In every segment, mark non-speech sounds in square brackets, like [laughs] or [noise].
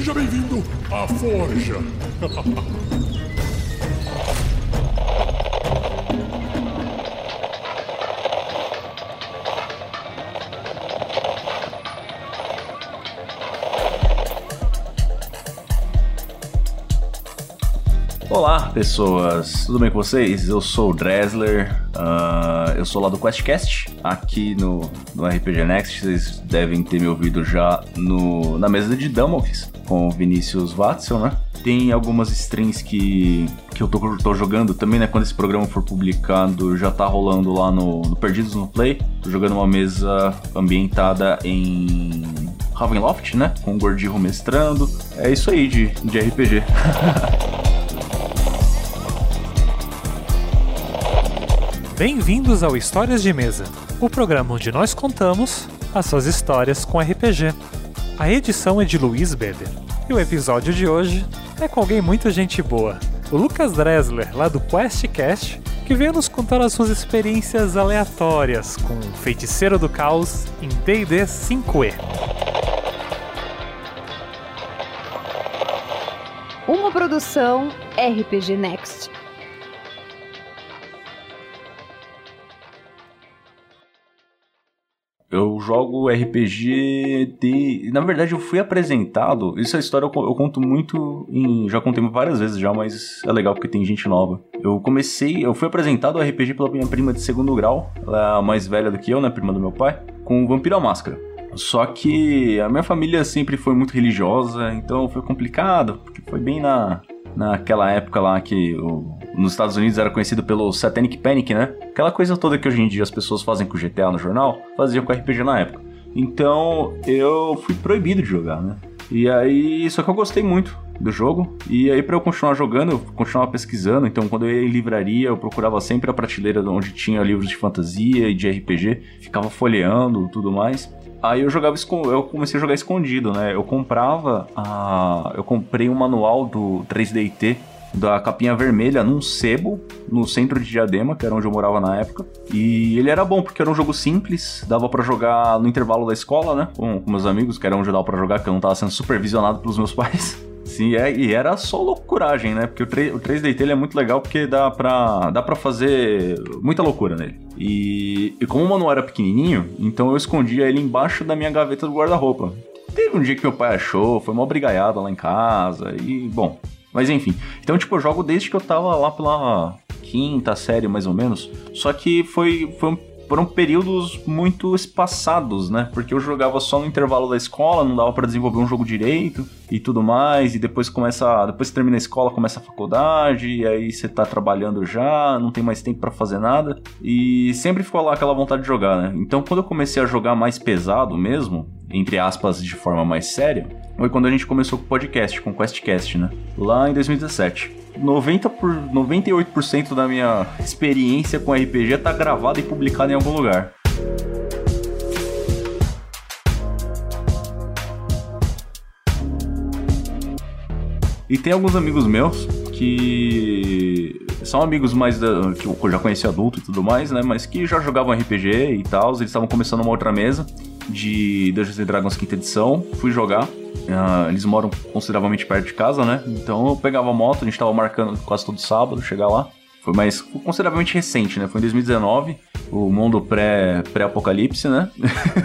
Seja bem-vindo à Forja. Olá, pessoas, tudo bem com vocês? Eu sou o Dresler, uh, eu sou lá do QuestCast, aqui no, no RPG Next. Vocês devem ter me ouvido já no, na mesa de Damocles com o Vinícius Watson, né? Tem algumas strings que, que eu tô, tô, jogando também, né? Quando esse programa for publicado, já tá rolando lá no, no Perdidos no Play. Tô jogando uma mesa ambientada em Ravenloft, né? Com o Gordirro mestrando. É isso aí de, de RPG. [laughs] Bem-vindos ao Histórias de Mesa, o programa onde nós contamos as suas histórias com RPG. A edição é de Luiz Beder e o episódio de hoje é com alguém muito gente boa, o Lucas Dresler, lá do QuestCast, que veio nos contar as suas experiências aleatórias com Feiticeiro do Caos em D&D 5e. Uma produção RPG Next. Jogo RPG de. Na verdade, eu fui apresentado. Isso é história eu, eu conto muito em. Já contei várias vezes já, mas é legal porque tem gente nova. Eu comecei. Eu fui apresentado ao RPG pela minha prima de segundo grau. Ela é mais velha do que eu, né? Prima do meu pai. Com o Vampiro à Máscara. Só que a minha família sempre foi muito religiosa, então foi complicado, porque foi bem na, naquela época lá que o, nos Estados Unidos era conhecido pelo Satanic Panic, né? Aquela coisa toda que hoje em dia as pessoas fazem com GTA no jornal, faziam com RPG na época. Então eu fui proibido de jogar, né? E aí, só que eu gostei muito do jogo. E aí, para eu continuar jogando, eu continuava pesquisando. Então, quando eu ia em livraria, eu procurava sempre a prateleira onde tinha livros de fantasia e de RPG, ficava folheando tudo mais. Aí eu jogava eu comecei a jogar escondido, né? Eu comprava a eu comprei um manual do 3DT da capinha vermelha num sebo no centro de Diadema, que era onde eu morava na época. E ele era bom porque era um jogo simples, dava para jogar no intervalo da escola, né? Com, com meus amigos, que era onde dava para jogar, que eu não tava sendo supervisionado pelos meus [laughs] pais. Sim, é, e era só loucuragem, né? Porque o, 3, o 3DT ele é muito legal porque dá pra, dá pra fazer muita loucura nele. E, e como o manual era pequenininho, então eu escondia ele embaixo da minha gaveta do guarda-roupa. Teve um dia que meu pai achou, foi uma brigaiada lá em casa e, bom... Mas enfim, então tipo, eu jogo desde que eu tava lá pela quinta série mais ou menos. Só que foi, foi um foram períodos muito espaçados, né? Porque eu jogava só no intervalo da escola, não dava para desenvolver um jogo direito e tudo mais, e depois começa, depois você termina a escola, começa a faculdade, e aí você tá trabalhando já, não tem mais tempo para fazer nada, e sempre ficou lá aquela vontade de jogar, né? Então quando eu comecei a jogar mais pesado mesmo, entre aspas, de forma mais séria, foi quando a gente começou com o podcast, com o QuestCast, né? Lá em 2017. 90 por 98% da minha experiência com RPG tá gravada e publicada em algum lugar. E tem alguns amigos meus que são amigos mais da, que eu já conheci adulto e tudo mais, né? Mas que já jogavam RPG e tal. Eles estavam começando uma outra mesa de Dungeons Dragons quinta edição. Fui jogar. Uh, eles moram consideravelmente perto de casa, né? Então eu pegava a moto, a gente tava marcando quase todo sábado chegar lá. Foi mais consideravelmente recente, né? Foi em 2019, o mundo pré-apocalipse, pré né?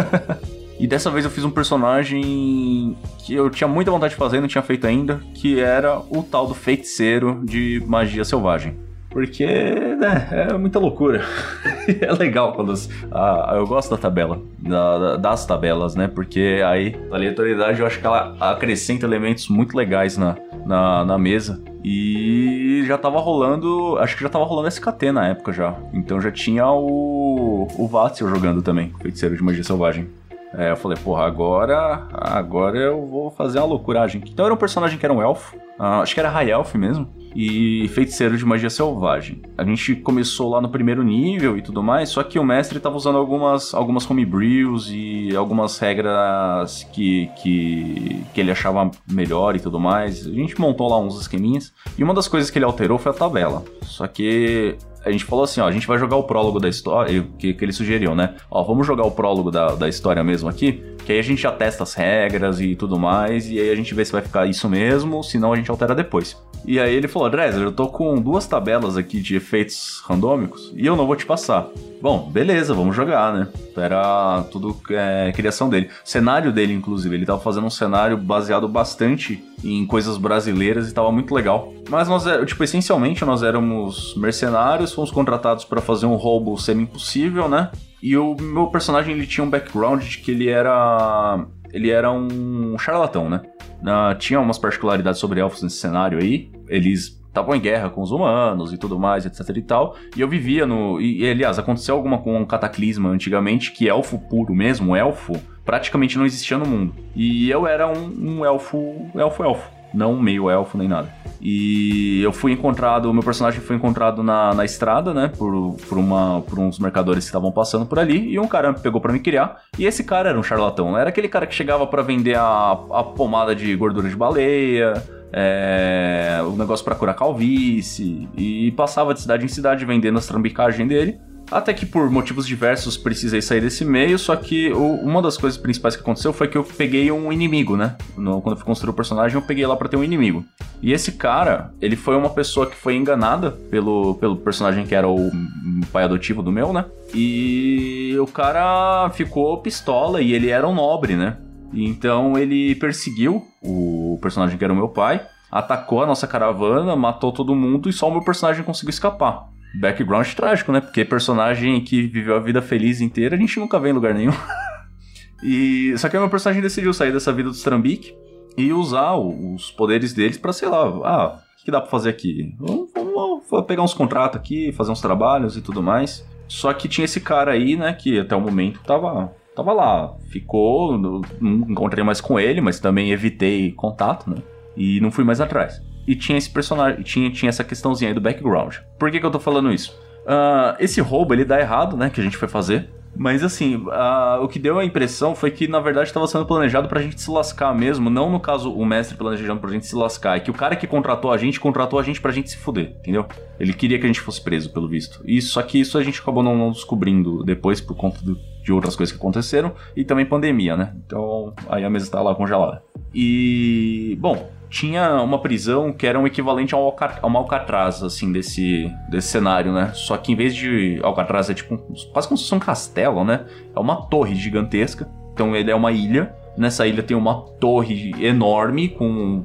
[laughs] e dessa vez eu fiz um personagem que eu tinha muita vontade de fazer, não tinha feito ainda, que era o tal do feiticeiro de magia selvagem. Porque, né, é muita loucura. [laughs] é legal quando. As, a, eu gosto da tabela, da, das tabelas, né? Porque aí a aleatoriedade eu acho que ela acrescenta elementos muito legais na, na, na mesa. E já tava rolando. Acho que já tava rolando SKT na época já. Então já tinha o. O Vatsil jogando também, feiticeiro de magia selvagem. É, eu falei, porra, agora. Agora eu vou fazer uma loucuragem. Então era um personagem que era um elfo. Uh, acho que era High Elf mesmo e feiticeiro de magia selvagem. A gente começou lá no primeiro nível e tudo mais, só que o mestre estava usando algumas, algumas homebrews e algumas regras que, que, que ele achava melhor e tudo mais. A gente montou lá uns esqueminhas e uma das coisas que ele alterou foi a tabela. Só que a gente falou assim, ó, a gente vai jogar o prólogo da história, que, que ele sugeriu, né? Ó, vamos jogar o prólogo da, da história mesmo aqui, Que aí a gente já testa as regras e tudo mais, e aí a gente vê se vai ficar isso mesmo, senão a gente altera depois. E aí ele falou, Dresler, eu tô com duas tabelas aqui de efeitos randômicos e eu não vou te passar. Bom, beleza, vamos jogar, né? Era tudo é, criação dele. Cenário dele, inclusive, ele tava fazendo um cenário baseado bastante em coisas brasileiras e tava muito legal. Mas nós, é, tipo, essencialmente nós éramos mercenários, fomos contratados para fazer um roubo semi-impossível, né? E o meu personagem ele tinha um background de que ele era ele era um charlatão, né? Uh, tinha umas particularidades sobre elfos nesse cenário aí. Eles estavam em guerra com os humanos e tudo mais, etc e tal. E eu vivia no. E, e, aliás, aconteceu alguma com um cataclisma antigamente que elfo puro mesmo, elfo, praticamente não existia no mundo. E eu era um, um elfo. elfo-elfo não meio elfo nem nada. E eu fui encontrado, meu personagem foi encontrado na, na estrada, né, por, por, uma, por uns mercadores que estavam passando por ali, e um cara pegou para me criar, e esse cara era um charlatão, era aquele cara que chegava para vender a, a pomada de gordura de baleia, é, o negócio para curar calvície, e passava de cidade em cidade vendendo as trambicagens dele, até que por motivos diversos precisei sair desse meio, só que o, uma das coisas principais que aconteceu foi que eu peguei um inimigo, né? No, quando eu fui construir o personagem, eu peguei lá para ter um inimigo. E esse cara, ele foi uma pessoa que foi enganada pelo, pelo personagem que era o pai adotivo do meu, né? E o cara ficou pistola e ele era um nobre, né? Então ele perseguiu o personagem que era o meu pai, atacou a nossa caravana, matou todo mundo e só o meu personagem conseguiu escapar background trágico, né? Porque personagem que viveu a vida feliz inteira, a gente nunca vê em lugar nenhum. [laughs] e só que o meu personagem decidiu sair dessa vida do Strambic e usar os poderes deles para sei lá, ah, o que dá para fazer aqui? Vamos, vamos, vamos, pegar uns contratos aqui, fazer uns trabalhos e tudo mais. Só que tinha esse cara aí, né, que até o momento tava tava lá, ficou, não encontrei mais com ele, mas também evitei contato, né? E não fui mais atrás e tinha esse personagem, tinha, tinha essa questãozinha aí do background. Por que, que eu tô falando isso? Uh, esse roubo ele dá errado, né? Que a gente foi fazer. Mas assim, uh, o que deu a impressão foi que na verdade estava sendo planejado pra gente se lascar mesmo. Não no caso o mestre planejando pra gente se lascar. É que o cara que contratou a gente, contratou a gente pra gente se fuder, entendeu? Ele queria que a gente fosse preso, pelo visto. E só que isso a gente acabou não, não descobrindo depois por conta do, de outras coisas que aconteceram. E também pandemia, né? Então aí a mesa tá lá congelada. E. Bom, tinha uma prisão que era um equivalente ao, Alca ao Alcatraz, assim, desse, desse cenário, né? Só que em vez de Alcatraz é tipo quase como se fosse um castelo, né? É uma torre gigantesca. Então ele é uma ilha. Nessa ilha tem uma torre enorme com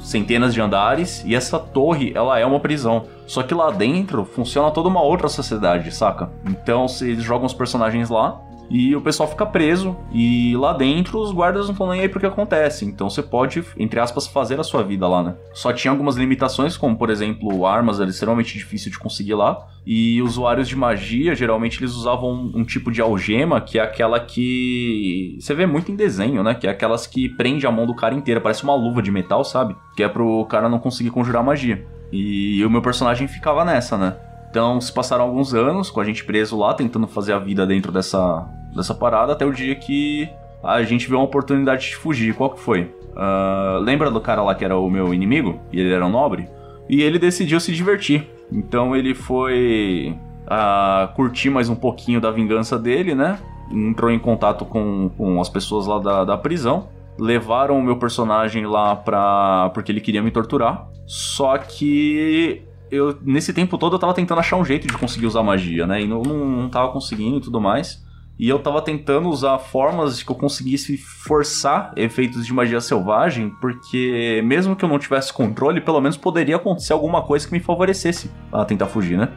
centenas de andares e essa torre ela é uma prisão. Só que lá dentro funciona toda uma outra sociedade, saca? Então eles jogam os personagens lá e o pessoal fica preso. E lá dentro os guardas não estão nem aí porque acontece. Então você pode, entre aspas, fazer a sua vida lá, né? Só tinha algumas limitações, como por exemplo, armas era extremamente difícil de conseguir lá. E usuários de magia, geralmente eles usavam um, um tipo de algema, que é aquela que. Você vê muito em desenho, né? Que é aquelas que prende a mão do cara inteira, parece uma luva de metal, sabe? Que é pro cara não conseguir conjurar magia. E o meu personagem ficava nessa, né? Então se passaram alguns anos com a gente preso lá, tentando fazer a vida dentro dessa, dessa parada até o dia que a gente viu uma oportunidade de fugir. Qual que foi? Uh, lembra do cara lá que era o meu inimigo? E ele era um nobre? E ele decidiu se divertir. Então ele foi uh, curtir mais um pouquinho da vingança dele, né? Entrou em contato com, com as pessoas lá da, da prisão. Levaram o meu personagem lá pra. porque ele queria me torturar. Só que eu, nesse tempo todo, eu tava tentando achar um jeito de conseguir usar magia, né? E não, não, não tava conseguindo e tudo mais. E eu tava tentando usar formas que eu conseguisse forçar efeitos de magia selvagem, porque mesmo que eu não tivesse controle, pelo menos poderia acontecer alguma coisa que me favorecesse a tentar fugir, né?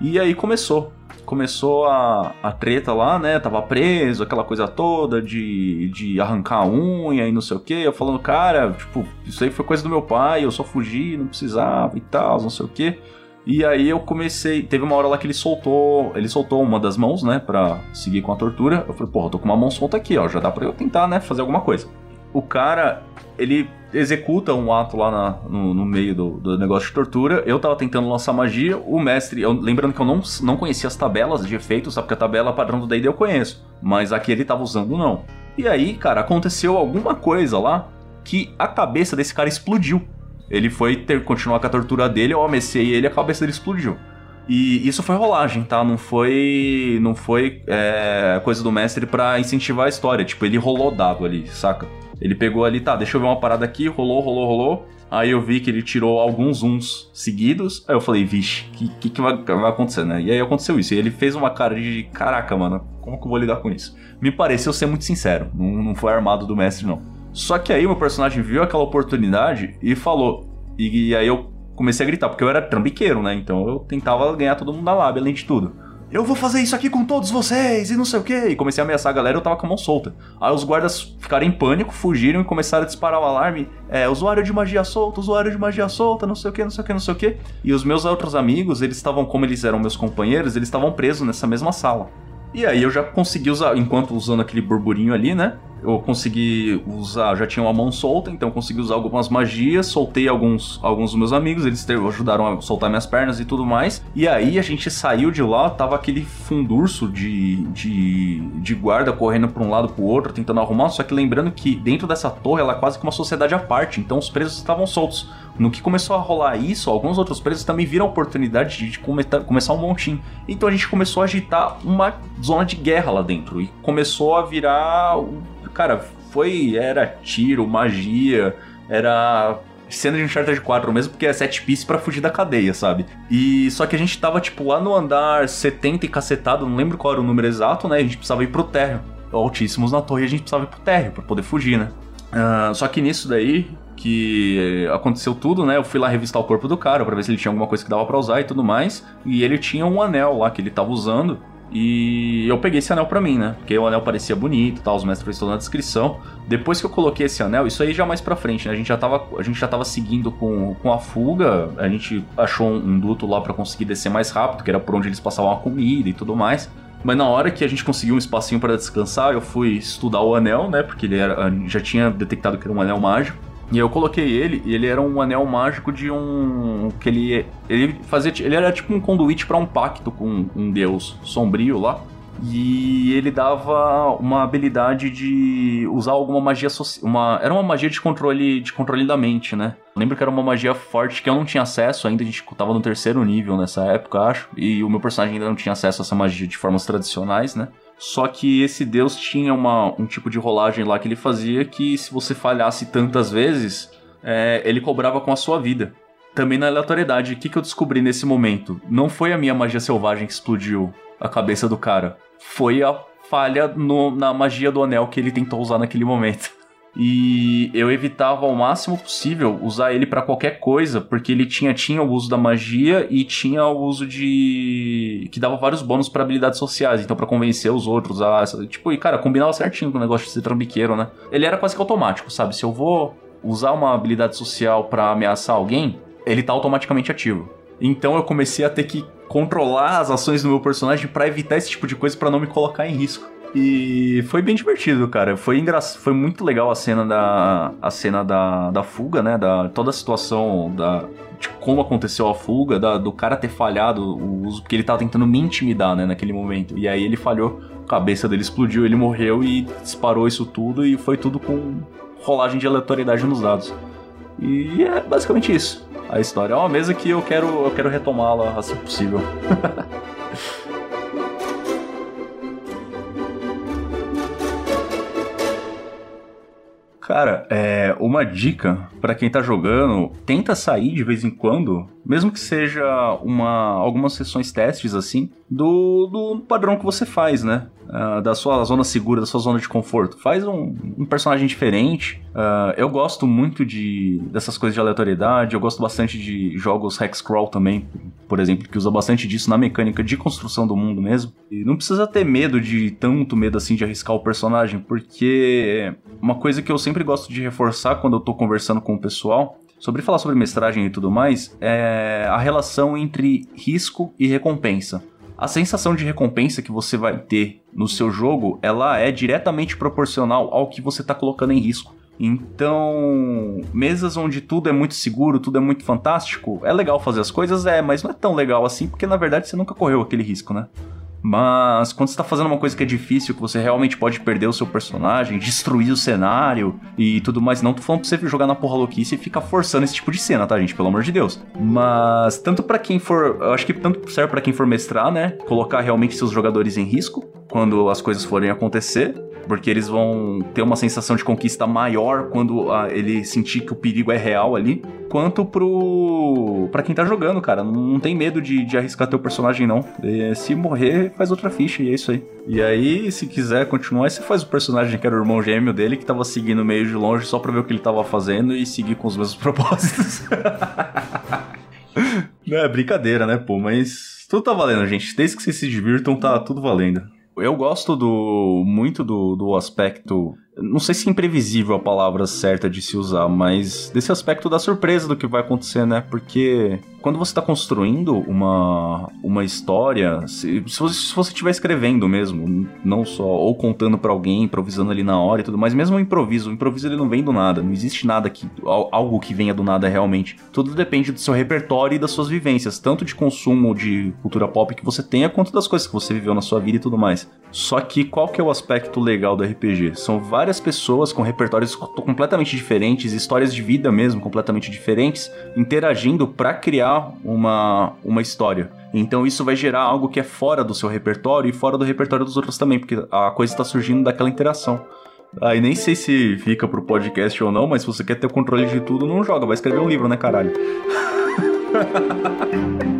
E aí começou. Começou a, a treta lá, né? Tava preso, aquela coisa toda de, de arrancar a unha e não sei o que. Eu falando, cara, tipo, isso aí foi coisa do meu pai, eu só fugi, não precisava e tal, não sei o que. E aí eu comecei. Teve uma hora lá que ele soltou. Ele soltou uma das mãos, né? Pra seguir com a tortura. Eu falei, porra, eu tô com uma mão solta aqui, ó. Já dá pra eu tentar, né? Fazer alguma coisa. O cara, ele executa um ato lá na, no, no, meio do, do, negócio de tortura. Eu tava tentando lançar magia. O mestre, eu, lembrando que eu não, não conhecia as tabelas de efeitos, sabe? Porque a tabela padrão do DD eu conheço. Mas aqui ele tava usando, não. E aí, cara, aconteceu alguma coisa lá que a cabeça desse cara explodiu. Ele foi ter continuar com a tortura dele, eu amecei ele e a cabeça dele explodiu. E isso foi rolagem, tá? Não foi. Não foi é, coisa do mestre para incentivar a história. Tipo, ele rolou dado ali, saca? Ele pegou ali, tá, deixa eu ver uma parada aqui, rolou, rolou, rolou. Aí eu vi que ele tirou alguns uns seguidos. Aí eu falei, vixe, o que, que, que vai, vai, acontecer, né? E aí aconteceu isso. E ele fez uma cara de caraca, mano, como que eu vou lidar com isso? Me pareceu ser muito sincero. Não, não foi armado do mestre, não. Só que aí o meu personagem viu aquela oportunidade e falou. E, e aí eu comecei a gritar, porque eu era trambiqueiro, né? Então eu tentava ganhar todo mundo na lábia, além de tudo eu vou fazer isso aqui com todos vocês e não sei o que. E comecei a ameaçar a galera eu tava com a mão solta. Aí os guardas ficaram em pânico, fugiram e começaram a disparar o alarme. É, usuário de magia solta, usuário de magia solta, não sei o que, não sei o que, não sei o que. E os meus outros amigos, eles estavam, como eles eram meus companheiros, eles estavam presos nessa mesma sala. E aí eu já consegui usar, enquanto usando aquele burburinho ali, né? Eu consegui usar, já tinha uma mão solta, então consegui usar algumas magias, soltei alguns, alguns dos meus amigos, eles ajudaram a soltar minhas pernas e tudo mais. E aí a gente saiu de lá, tava aquele fundurso de, de, de guarda correndo para um lado para o outro, tentando arrumar, só que lembrando que dentro dessa torre ela é quase que uma sociedade à parte, então os presos estavam soltos. No que começou a rolar isso, alguns outros presos também viram a oportunidade de começar um montinho. Então a gente começou a agitar uma zona de guerra lá dentro e começou a virar cara, foi. Era tiro, magia, era cena de Uncharted 4 mesmo, porque é set piece para fugir da cadeia, sabe? E só que a gente tava, tipo, lá no andar 70 e cacetado, não lembro qual era o número exato, né? A gente precisava ir pro térreo. Altíssimos na torre, a gente precisava ir pro térreo pra poder fugir, né? Uh, só que nisso daí, que aconteceu tudo, né? Eu fui lá revistar o corpo do cara para ver se ele tinha alguma coisa que dava para usar e tudo mais. E ele tinha um anel lá que ele tava usando. E eu peguei esse anel pra mim, né? Porque o anel parecia bonito, tal, os mestres toda na descrição. Depois que eu coloquei esse anel, isso aí já mais pra frente, né? A gente já tava, a gente já tava seguindo com, com a fuga, a gente achou um, duto lá para conseguir descer mais rápido, que era por onde eles passavam a comida e tudo mais. Mas na hora que a gente conseguiu um espacinho para descansar, eu fui estudar o anel, né? Porque ele era, já tinha detectado que era um anel mágico. E eu coloquei ele, e ele era um anel mágico de um. que ele. Ele fazia. Ele era tipo um conduíte para um pacto com um deus sombrio lá. E ele dava uma habilidade de usar alguma magia uma Era uma magia de controle de controle da mente, né? lembro que era uma magia forte que eu não tinha acesso ainda, a gente tava no terceiro nível nessa época, acho. E o meu personagem ainda não tinha acesso a essa magia de formas tradicionais, né? Só que esse deus tinha uma, um tipo de rolagem lá que ele fazia que se você falhasse tantas vezes, é, ele cobrava com a sua vida. Também na aleatoriedade, o que, que eu descobri nesse momento? Não foi a minha magia selvagem que explodiu a cabeça do cara. Foi a falha no, na magia do anel que ele tentou usar naquele momento. E eu evitava ao máximo possível usar ele para qualquer coisa, porque ele tinha, tinha o uso da magia e tinha o uso de. que dava vários bônus para habilidades sociais, então para convencer os outros a. Tipo, e cara, combinava certinho com o negócio de ser trambiqueiro, né? Ele era quase que automático, sabe? Se eu vou usar uma habilidade social para ameaçar alguém, ele tá automaticamente ativo. Então eu comecei a ter que controlar as ações do meu personagem para evitar esse tipo de coisa para não me colocar em risco. E foi bem divertido, cara. Foi engra... foi muito legal a cena da a cena da, da fuga, né? Da toda a situação da de como aconteceu a fuga, da, do cara ter falhado o uso, porque ele tava tentando me intimidar, né, naquele momento. E aí ele falhou, a cabeça dele explodiu, ele morreu e disparou isso tudo e foi tudo com rolagem de aleatoriedade nos dados. E é basicamente isso. A história é uma mesa que eu quero eu quero retomá-la assim possível. [laughs] Cara, é uma dica para quem tá jogando, tenta sair de vez em quando, mesmo que seja uma algumas sessões testes assim, do, do padrão que você faz, né? Uh, da sua zona segura, da sua zona de conforto. Faz um, um personagem diferente. Uh, eu gosto muito de dessas coisas de aleatoriedade. Eu gosto bastante de jogos hexcrawl também, por exemplo, que usa bastante disso na mecânica de construção do mundo mesmo. E não precisa ter medo de tanto medo assim de arriscar o personagem, porque uma coisa que eu sempre gosto de reforçar quando eu tô conversando com o pessoal sobre falar sobre mestragem e tudo mais é a relação entre risco e recompensa a sensação de recompensa que você vai ter no seu jogo, ela é diretamente proporcional ao que você está colocando em risco. Então, mesas onde tudo é muito seguro, tudo é muito fantástico, é legal fazer as coisas, é, mas não é tão legal assim, porque na verdade você nunca correu aquele risco, né? Mas quando você tá fazendo uma coisa que é difícil, que você realmente pode perder o seu personagem, destruir o cenário e tudo mais, não tô falando pra você jogar na porra louquice e ficar forçando esse tipo de cena, tá, gente? Pelo amor de Deus. Mas tanto para quem for, eu acho que tanto serve para quem for mestrar, né? Colocar realmente seus jogadores em risco quando as coisas forem acontecer, porque eles vão ter uma sensação de conquista maior quando ah, ele sentir que o perigo é real ali, quanto pro para quem tá jogando, cara, não tem medo de, de arriscar teu personagem não. E, se morrer, faz outra ficha e é isso aí. E aí, se quiser continuar, você faz o personagem que era o irmão gêmeo dele que tava seguindo meio de longe só pra ver o que ele tava fazendo e seguir com os mesmos [laughs] propósitos. não é brincadeira, né, pô, mas tudo tá valendo, gente. Desde que vocês se divirtam, tá tudo valendo. Eu gosto do muito do, do aspecto não sei se imprevisível a palavra certa de se usar, mas desse aspecto da surpresa do que vai acontecer, né? Porque quando você está construindo uma, uma história, se, se, você, se estiver escrevendo mesmo, não só, ou contando para alguém, improvisando ali na hora e tudo mais, mesmo o improviso, o improviso ele não vem do nada, não existe nada que, algo que venha do nada realmente. Tudo depende do seu repertório e das suas vivências, tanto de consumo de cultura pop que você tenha, quanto das coisas que você viveu na sua vida e tudo mais. Só que qual que é o aspecto legal do RPG? São várias pessoas com repertórios completamente diferentes, histórias de vida mesmo completamente diferentes, interagindo para criar uma, uma história. Então isso vai gerar algo que é fora do seu repertório e fora do repertório dos outros também, porque a coisa está surgindo daquela interação. Aí ah, nem sei se fica pro podcast ou não, mas se você quer ter o controle de tudo, não joga, vai escrever um livro, né, caralho? [laughs]